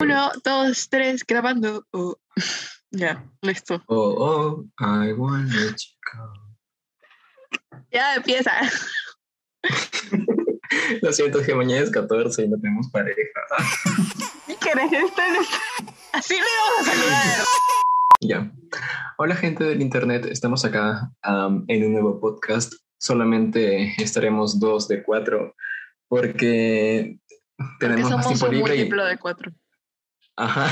Uno, dos, tres, grabando. Oh. ya, listo. Oh, oh, I wanna go. Ya empieza. Lo siento, que mañana es 14 y no tenemos pareja. ¿Qué querés? Esto no es- Así le vamos a saludar. Ya. Hola, gente del internet. Estamos acá am, en un nuevo podcast. Solamente estaremos dos de cuatro porque Porque tenemos más tiempo un libre. y- múltiplo de cuatro. Ajá.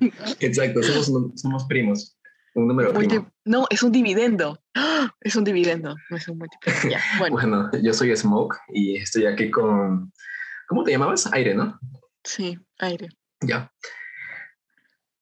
Exacto, somos, un- somos primos. Un número Multi- primo. No, es un dividendo. ¡Ah! Es un dividendo, no es un múltiplo. Ya, bueno, Bueno, yo soy Smoke y estoy aquí con. ¿Cómo te llamabas? Aire, ¿no? sí, aire. Ya.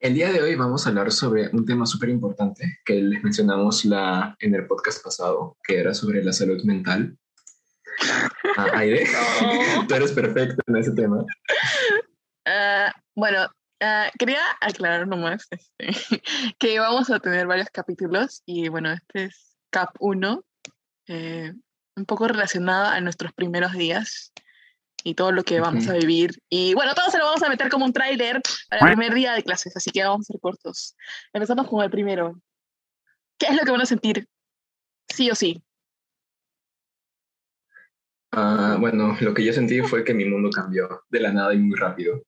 El día de hoy vamos a hablar sobre un tema súper importante que les mencionamos la, en el podcast pasado, que era sobre la salud mental. Ah, Aire, No. tú eres perfecto en ese tema. Ah, bueno, ah, quería aclarar nomás este, que vamos a tener varios capítulos y bueno, este es Cap 1, eh, un poco relacionado a nuestros primeros días y todo lo que vamos a vivir. Y bueno, todo se lo vamos a meter como un tráiler para el primer día de clases, así que vamos a ser cortos. Empezamos con el primero. ¿Qué es lo que van a sentir? Sí o sí. Ah, bueno, lo que yo sentí fue que mi mundo cambió de la nada y muy rápido.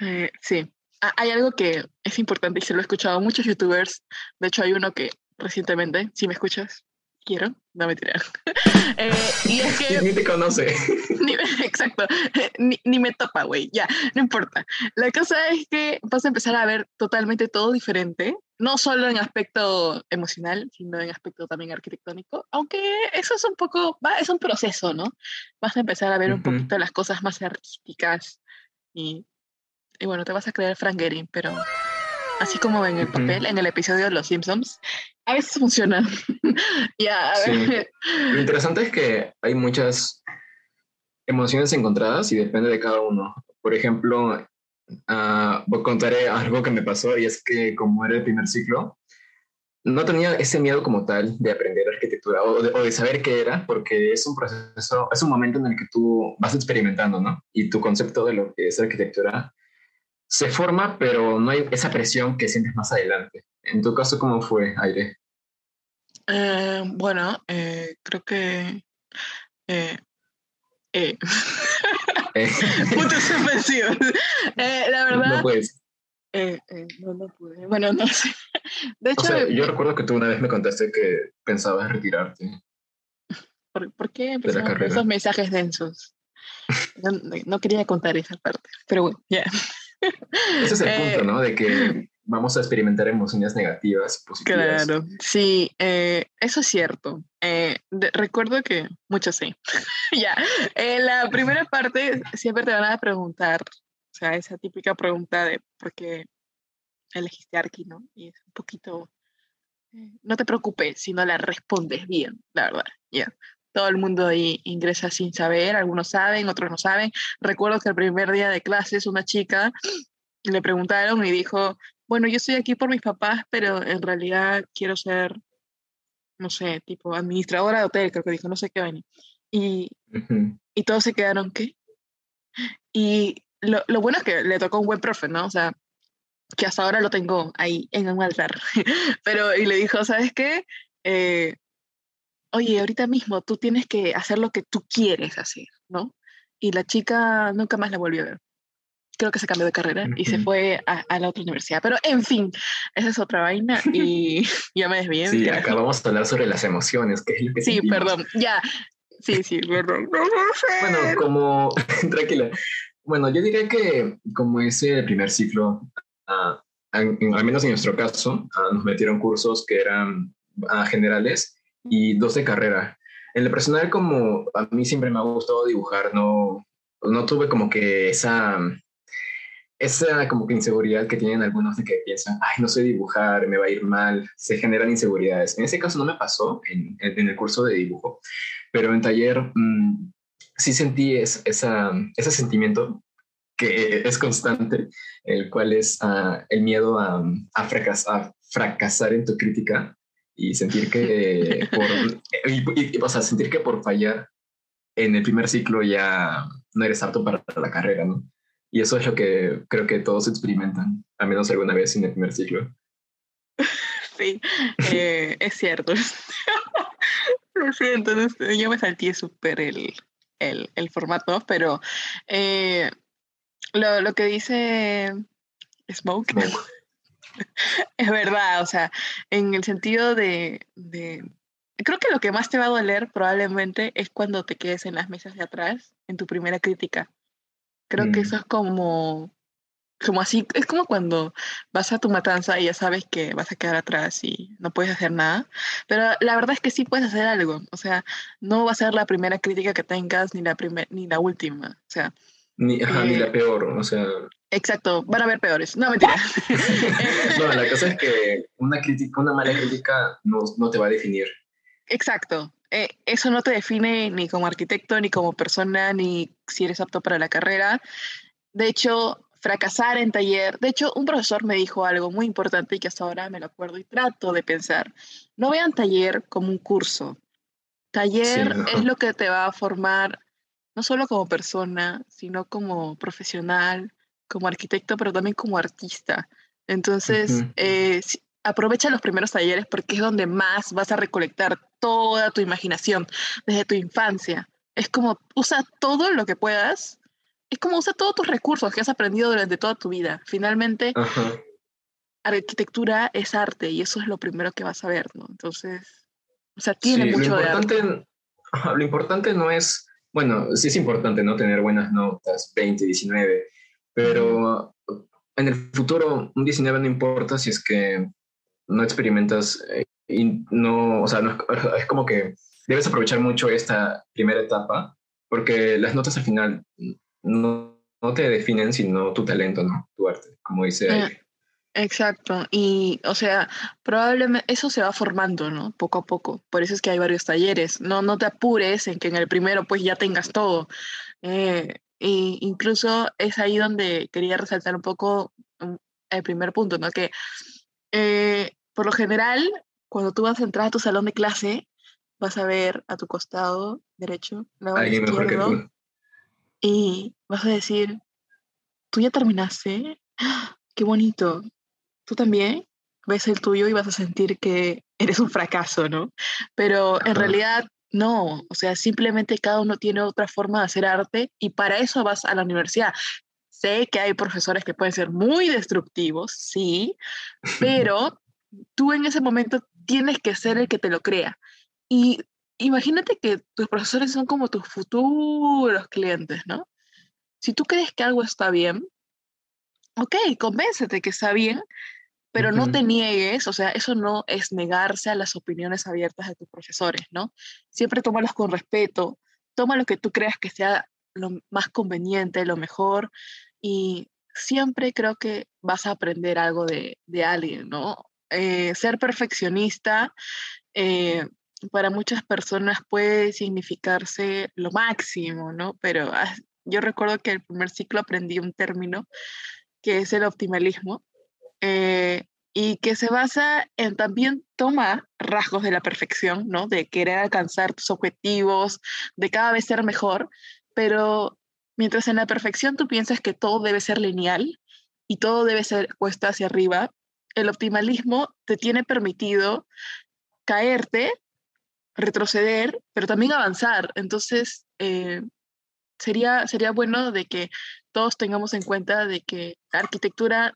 Eh, sí, Ha- hay algo que es importante y se lo he escuchado a muchos youtubers. De hecho, hay uno que recientemente, si me escuchas, quiero, no me tirar. y es que, Ni te conoce. ni- exacto, ni, ni me topa, güey, ya, no importa. La cosa es que vas a empezar a ver totalmente todo diferente, no solo en aspecto emocional, sino en aspecto también arquitectónico, aunque eso es un poco, va, es un proceso, ¿no? Vas a empezar a ver un Ujú. poquito las cosas más artísticas y, y bueno, te vas a creer Frank Gehry, pero así como en el papel, en el episodio de Los Simpsons, a veces funciona. ya, a Sí. Lo interesante es que hay muchas emociones encontradas y depende de cada uno. Por ejemplo, ah, voy a contaré algo que me pasó y es que como era el primer ciclo, no tenía ese miedo como tal de aprender arquitectura o de, o de saber qué era, porque es un proceso, es un momento en el que tú vas experimentando, ¿no? Y tu concepto de lo que es arquitectura se forma, pero no hay esa presión que sientes más adelante. En tu caso, ¿cómo fue, Aire? Eh, bueno, eh, creo que... Eh, eh, Eh, puntos suspensivos. Eh, la no verdad, puedes. eh, eh, no, no pude. Bueno, no sé. De O hecho, sea, me- yo recuerdo que tú una vez me contaste que pensabas retirarte. ¿por, por qué con carrera. esos mensajes densos? No, no- no quería contar esa parte, pero bueno, ya. Ese es el Eh, punto, ¿no? De que vamos a experimentar emociones negativas y positivas. Claro, sí, eh, eso es cierto. Eh, de- recuerdo que, mucho sí. ya, en la primera parte siempre te van a preguntar, o sea, esa típica pregunta de por qué elegiste Arki, ¿no? Y es un poquito, eh, no te preocupes si no la respondes bien, la verdad, ya. Todo el mundo ahí ingresa sin saber, algunos saben, otros no saben. Recuerdo que el primer día de clases una chica le preguntaron y dijo, bueno, yo estoy aquí por mis papás, pero en realidad quiero ser, no sé, tipo administradora de hotel, creo que dijo, no sé qué vaina. Y, y todos se quedaron, ¿qué? Y lo, lo bueno es que le tocó un buen profe, ¿no? O sea, que hasta ahora lo tengo ahí en un altar. Pero, y le dijo, ¿sabes qué? Eh, oye, ahorita mismo tú tienes que hacer lo que tú quieres hacer, ¿no? Y la chica nunca más la volvió a ver. Creo que se cambió de carrera y se fue a, a la otra universidad. Pero, en fin, esa es otra vaina y ya me desvié. Sí, acá vamos a hablar sobre las emociones, que es lo que Sí, sentimos. perdón, ya. Sí, sí, perdón. No, no sé. Bueno, como, tranquila. Bueno, yo diría que como es el primer ciclo, ah, en- en- al menos en nuestro caso, ah, nos metieron cursos que eran ah, generales y dos de carrera. En lo personal, como a mí siempre me ha gustado dibujar, no, no tuve como que esa, esa como que inseguridad que tienen algunos de que piensan, ay, no sé dibujar, me va a ir mal, se generan inseguridades. En ese caso no me pasó en, en- el curso de dibujo, pero en taller mm, sí sentí es- esa, ese sentimiento que es constante, el cual es ah, el miedo a, a, fracas- a fracasar en tu crítica y sentir que por, y- y- y, o sea, sentir que por fallar en el primer ciclo ya no eres apto para la carrera, ¿no? Y eso es lo que creo que todos experimentan, al menos alguna vez en el primer ciclo. Sí, eh, es cierto. Lo siento, yo me salté súper el, el, el, formato, pero eh, lo, lo, que dice Smoke, es verdad, o sea, en el sentido de, de, Creo que lo que más te va a doler probablemente es cuando te quedes en las mesas de atrás, en tu primera crítica. Creo que mm. eso es como como así, es como cuando vas a tu matanza y ya sabes que vas a quedar atrás y no puedes hacer nada, pero la verdad es que sí puedes hacer algo, o sea, no va a ser la primera crítica que tengas ni la, primer, ni la última, o sea. Ni, ni la eh, peor, o sea. Exacto, van a haber peores, no mentira. no, la cosa es que una, crítica, una mala crítica no, no te va a definir. Exacto, eh, eso no te define ni como arquitecto, ni como persona, ni si eres apto para la carrera. De hecho, fracasar en taller. De hecho, un profesor me dijo algo muy importante y que hasta ahora me lo acuerdo y trato de pensar. No vean taller como un curso. Taller es lo que te va a formar no solo como persona, sino como profesional, como arquitecto, pero también como artista. Entonces, eh, aprovecha los primeros talleres porque es donde más vas a recolectar toda tu imaginación desde tu infancia. Es como usa todo lo que puedas es como usa todos tus recursos que has aprendido durante toda tu vida. Finalmente, arquitectura es arte y eso es lo primero que vas a ver, ¿no? Entonces, o sea, tiene mucho de arte. Lo importante no es, bueno, sí es importante, ¿no? Tener buenas notas, 20, 19, pero en el futuro un 19 no importa si es que no experimentas eh, y no, o sea, es como que debes aprovechar mucho esta primera etapa porque las notas al final no, no te definen sino tu talento, ¿no? Tu arte, como dice ahí. Eh, exacto, y o sea, probablemente eso se va formando, ¿no? Poco a poco. Por eso es que hay varios talleres. No, no te apures en que en el primero pues ya tengas todo. Eh, e incluso es ahí donde quería resaltar un poco mm, el primer punto, ¿no? Que eh, por lo general, cuando tú vas a entrar a tu salón de clase, vas a ver a tu costado derecho, izquierdo, y vas a decir, tú ya terminaste, qué bonito, tú también ves el tuyo y vas a sentir que eres un fracaso, ¿no? Pero en realidad no, o sea, simplemente cada uno tiene otra forma de hacer arte y para eso vas a la universidad. Sé que hay profesores que pueden ser muy destructivos, sí, pero tú en ese momento tienes que ser el que te lo crea. Y imagínate que tus profesores son como tus futuros clientes, ¿no? Si tú crees que algo está bien, ok, convéncete que está bien, pero no te niegues, o sea, eso no es negarse a las opiniones abiertas de tus profesores, ¿no? Siempre tómalos con respeto, toma lo que tú creas que sea lo más conveniente, lo mejor, y siempre creo que vas a aprender algo de, alguien, ¿no? Eh, ser perfeccionista eh, para muchas personas puede significarse lo máximo, ¿no? Pero yo recuerdo que el primer ciclo aprendí un término que es el optimalismo eh, y que se basa en también tomar rasgos de la perfección, ¿no? De querer alcanzar tus objetivos, de cada vez ser mejor, pero mientras en la perfección tú piensas que todo debe ser lineal y todo debe ser puesto hacia arriba, el optimalismo te tiene permitido caerte retroceder, pero también avanzar. Entonces, eh, sería, sería bueno de que todos tengamos en cuenta de que la arquitectura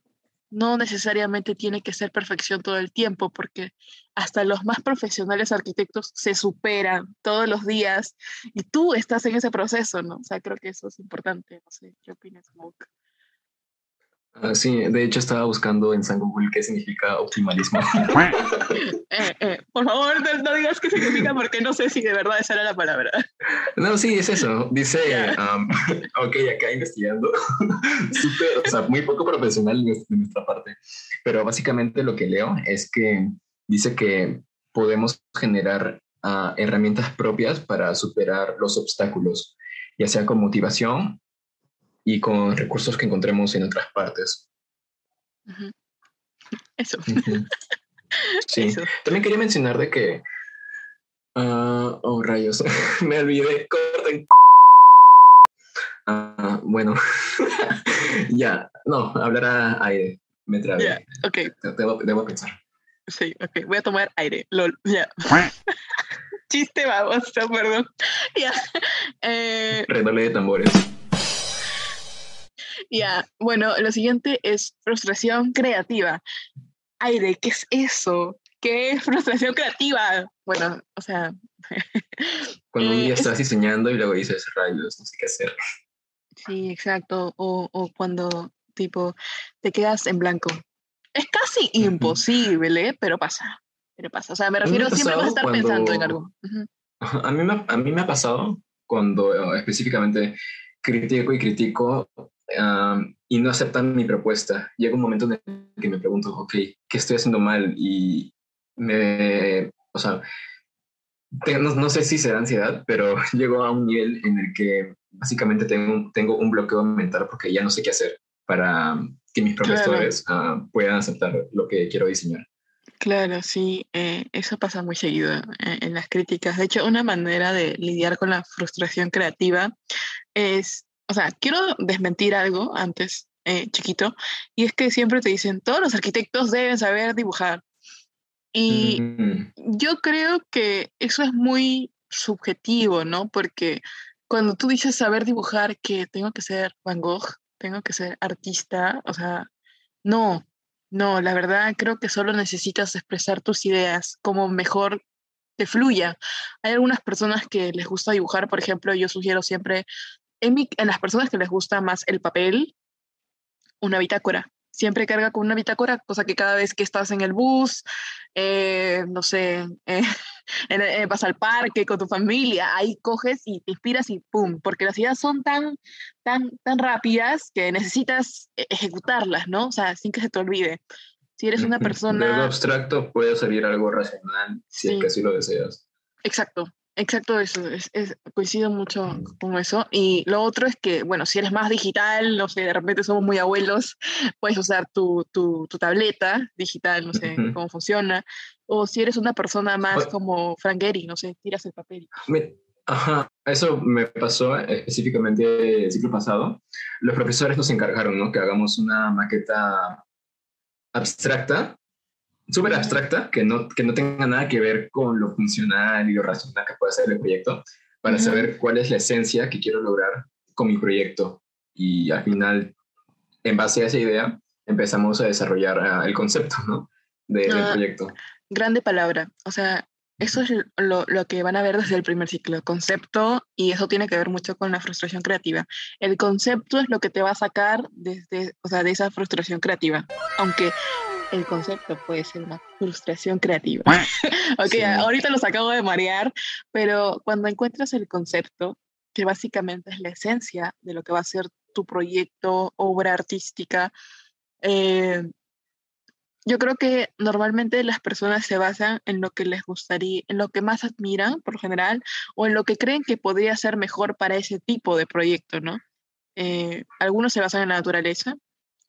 no necesariamente tiene que ser perfección todo el tiempo, porque hasta los más profesionales arquitectos se superan todos los días y tú estás en ese proceso, ¿no? O sea, creo que eso es importante. No sé, ¿qué opinas, Smoke? Ah, sí, de hecho estaba buscando en San Google qué significa optimalismo. Eh, eh, por favor, no, digas qué significa porque no sé si de verdad esa era la palabra. No, sí, es eso. Dice, um, ok, acá investigando, súper, o sea, muy poco profesional de nuestra parte, pero básicamente lo que leo es que dice que podemos generar uh, herramientas propias para superar los obstáculos, ya sea con motivación y con recursos que encontremos en otras partes. Eso. Sí. También quería mencionar de que... Uh, oh, rayos. Me olvidé. Corten. Ah, bueno, ya, no, hablar a aire, me trae. Ya, ok. Debo, debo pensar. Sí, ok. Voy a tomar aire. LOL. Ya. Chiste, vamos, perdón. Ya. Eh, Redoble de tambores. ya. Bueno, lo siguiente es frustración creativa. Aire, ¿qué es eso? ¿Qué es frustración creativa? Bueno, o sea. Cuando un Eh, día es- estás diseñando y luego dices, rayos, no sé qué hacer. Sí, exacto. O, o cuando, tipo, te quedas en blanco. Es casi imposible, pero pasa. Pero pasa. O sea, me refiero, siempre vas a estar pasado pensando en cuando- algo. Ujú. A mí, me, a mí me ha pasado cuando eh, específicamente critico y critico am, y no aceptan mi propuesta. Llega un momento en el que me pregunto, ok, ¿qué estoy haciendo mal? Y me, o sea, no, no sé si será ansiedad, pero llego a un nivel en el que básicamente tengo, tengo un bloqueo mental porque ya no sé qué hacer para que mis Claro. profesores ah, puedan aceptar lo que quiero diseñar. Claro, sí, eh, eso pasa muy seguido eh, en las críticas. De hecho, una manera de lidiar con la frustración creativa es, o sea, quiero desmentir algo antes, eh, chiquito, y es que siempre te dicen, todos los arquitectos deben saber dibujar. Y Mm, yo creo que eso es muy subjetivo, ¿no? Porque cuando tú dices saber dibujar, que tengo que ser Van Gogh, tengo que ser artista, o sea, no, no, la verdad creo que solo necesitas expresar tus ideas como mejor te fluya. Hay algunas personas que les gusta dibujar, por ejemplo, yo sugiero siempre, en, mi- en las personas que les gusta más el papel, una bitácora. Siempre carga con una bitácora, cosa que cada vez que estás en el bus, eh, no sé, eh, eh, vas al parque con tu familia, ahí coges y te inspiras y ¡pum! Porque las ideas son tan, tan, tan rápidas que necesitas e- ejecutarlas, ¿no? O sea, sin que se te olvide. Si eres una ujú. De persona... abstracto puede salir algo racional si Sí. es que así lo deseas. Exacto, exacto eso, es, es- coincido mucho con eso. Y lo otro es que, bueno, si eres más digital, no sé, de repente somos muy abuelos, puedes usar tu, tu, tu tableta digital, no sé Ujú. cómo funciona. O si eres una persona más O- como Frank Gehry, no sé, tiras el papel. Me- Ajá, eso me pasó específicamente el ciclo pasado. Los profesores nos encargaron, ¿no? Que hagamos una maqueta abstracta, súper abstracta, que no, que no tenga nada que ver con lo funcional y lo racional que puede ser el proyecto, para saber cuál es la esencia que quiero lograr con mi proyecto. Y al final, en base a esa idea, empezamos a desarrollar ah, el concepto, ¿no? De- del Ah. proyecto. Grande palabra, o sea, eso es lo, lo que van a ver desde el primer ciclo, concepto, y eso tiene que ver mucho con la frustración creativa. El concepto es lo que te va a sacar desde, o sea, de esa frustración creativa, aunque el concepto puede ser una frustración creativa. ok, Sí. ahorita los acabo de marear, pero cuando encuentras el concepto, que básicamente es la esencia de lo que va a ser tu proyecto, obra artística, eh, yo creo que normalmente las personas se basan en lo que les gustaría, en lo que más admiran por general, o en lo que creen que podría ser mejor para ese tipo de proyecto, ¿no? Eh, algunos se basan en la naturaleza,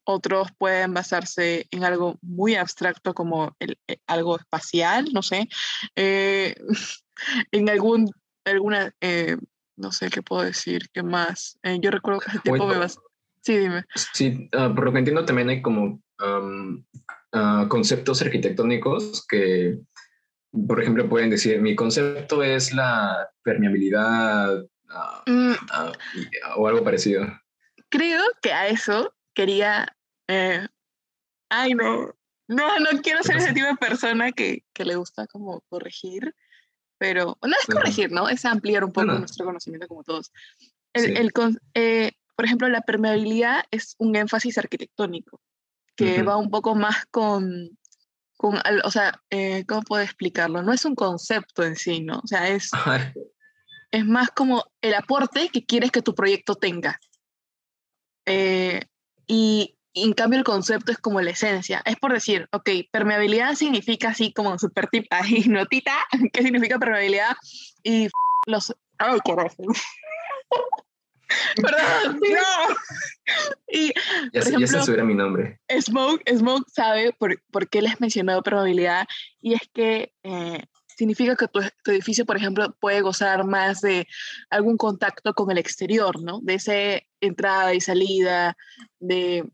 otros pueden basarse en algo muy abstracto como el- eh, algo espacial, no sé, eh, en algún, alguna, eh, no sé qué puedo decir, qué más. Eh, yo recuerdo que hace tiempo me basé. Sí, dime. Sí, ah, por lo que entiendo también hay como am, ah, conceptos arquitectónicos que, por ejemplo, pueden decir, mi concepto es la permeabilidad ah, Mm, ah, o algo parecido. creo que a eso quería. Eh, ay, no. No, no quiero ser ese tipo de persona que, que le gusta como corregir, pero no es corregir, ¿no? Es ampliar un poco no. nuestro conocimiento como todos. El, Sí. el eh, por ejemplo, la permeabilidad es un énfasis arquitectónico que Ujú. va un poco más con, con o sea, eh, ¿cómo puedo explicarlo? No es un concepto en sí, ¿no? O sea, es, es más como el aporte que quieres que tu proyecto tenga. Eh, y en cambio el concepto es como la esencia. Es por decir, ok, permeabilidad significa así como super tip, ahí notita, ¿qué significa permeabilidad? Y f- los... ¡Ay, carajo! Perdón, no. Y ya, Por se- ya se ejemplo- subiera mi nombre. Smoke, Smoke sabe por, por qué les mencionado probabilidad y es que eh, significa que tu, edificio, por ejemplo, puede gozar más de algún contacto con el exterior, ¿no? De esa entrada y salida, de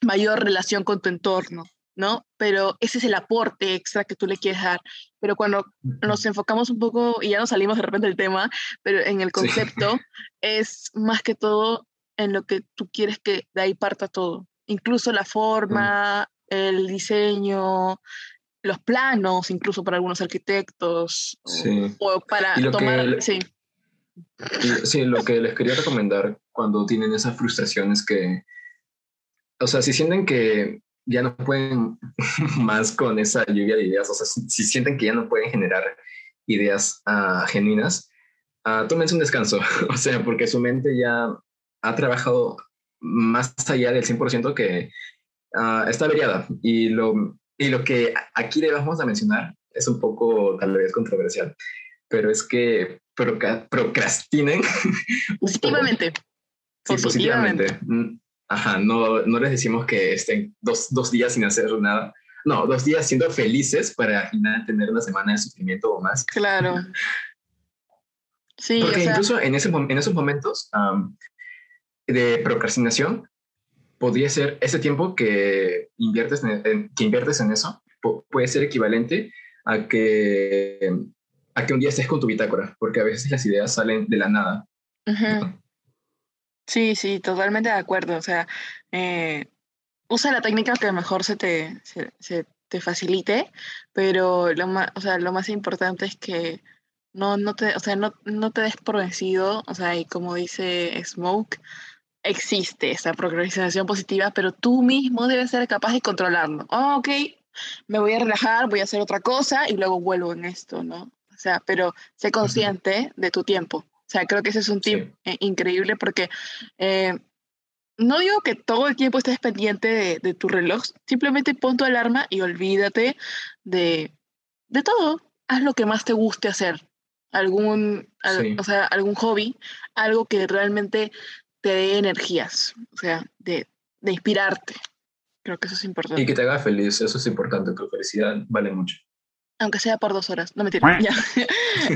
mayor relación con tu entorno, ¿no? Pero ese es el aporte extra que tú le quieres dar. Pero cuando nos enfocamos un poco, y ya nos salimos de repente del tema, pero en el concepto, es más que todo en lo que tú quieres que de ahí parta todo. Incluso la forma, el diseño, los planos, incluso para algunos arquitectos, o, para tomar... sí. sí, lo que les quería recomendar cuando tienen esas frustraciones que, o sea, si sienten que ya no pueden más con esa lluvia de ideas, o sea, si, sienten que ya no pueden generar ideas uh, genuinas, uh, tómense un descanso, o sea, porque su mente ya ha trabajado más allá del 100% que uh, está averiada y lo y lo que aquí debemos de mencionar es un poco tal vez controversial, pero es que procrastinen. Positivamente. Sí, positivamente. Mm, ajá, no, no les decimos que estén dos, dos días sin hacer nada. No, dos días siendo felices para al final tener una semana de sufrimiento o más. Claro. Sí, Porque incluso en, ese, en esos momentos de procrastinación, podría ser ese tiempo que inviertes en, que inviertes en eso, puede ser equivalente a que, a que un día estés con tu bitácora, porque a veces las ideas salen de la nada. Sí, sí, totalmente de acuerdo. O sea, eh, usa la técnica que mejor se te, se, te facilite, pero lo más, o sea, lo más importante es que no, no, te, o sea, no, no te des por vencido, o sea, y como dice Smoke, existe esa procrastinación positiva, pero tú mismo debes ser capaz de controlarlo. Oh, ok, me voy a relajar, voy a hacer otra cosa y luego vuelvo en esto, ¿no? O sea, pero sé consciente de tu tiempo. O sea, creo que ese es un tip eh, increíble porque eh, no digo que todo el tiempo estés pendiente de, tu reloj, simplemente pon tu alarma y olvídate de, de todo. Haz lo que más te guste hacer. Algún, o sea, algún hobby, algo que realmente te dé energías, o sea, de, de inspirarte. Creo que eso es importante. Y que te haga feliz, eso es importante, tu felicidad vale mucho. Aunque sea por dos horas, no me tires. ya.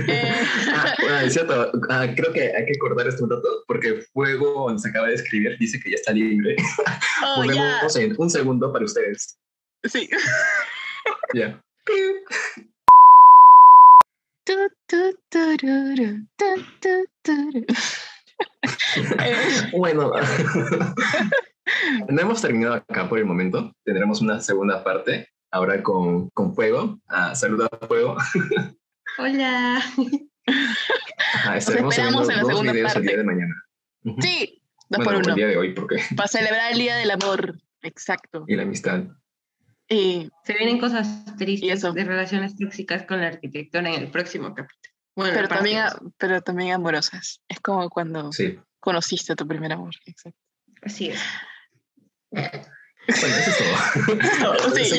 eh... ah, bueno, es cierto, ah, creo que hay que acordar este dato porque Fuego se acaba de escribir, dice que ya está libre. Oh, Ponemos en un segundo para ustedes. Sí. Ya. bueno, no hemos terminado acá por el momento. Tendremos una segunda parte ahora con, con Fuego. Ah, saluda a Fuego. Hola. estaremos en la dos videos parte. el día de mañana. Sí, dos por uno. El día de hoy, porque. Para celebrar el Día del Amor. Exacto. Y la amistad. Y se vienen cosas tristes de relaciones tóxicas con la arquitectura en el próximo capítulo pero, también, pero también amorosas. Es como cuando conociste a tu primer amor. Exacto. Así es. Bueno, eso es todo. sí,